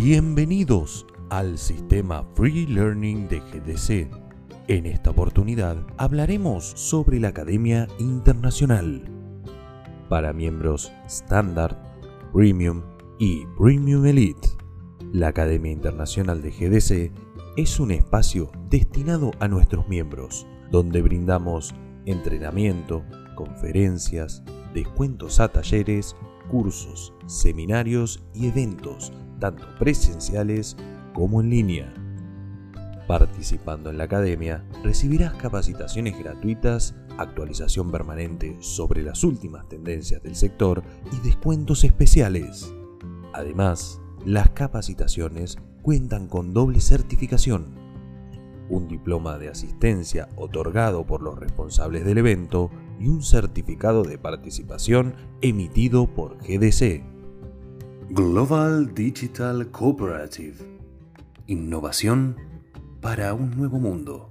Bienvenidos al sistema Free Learning de GDC. En esta oportunidad hablaremos sobre la Academia Internacional para miembros Standard, Premium y Premium Elite. La Academia Internacional de GDC es un espacio destinado a nuestros miembros, donde brindamos entrenamiento, conferencias, descuentos a talleres, cursos, seminarios y eventos tanto presenciales como en línea. Participando en la academia, recibirás capacitaciones gratuitas, actualización permanente sobre las últimas tendencias del sector y descuentos especiales. Además, las capacitaciones cuentan con doble certificación, un diploma de asistencia otorgado por los responsables del evento y un certificado de participación emitido por GDC. Global Digital Cooperative. Innovación para un nuevo mundo.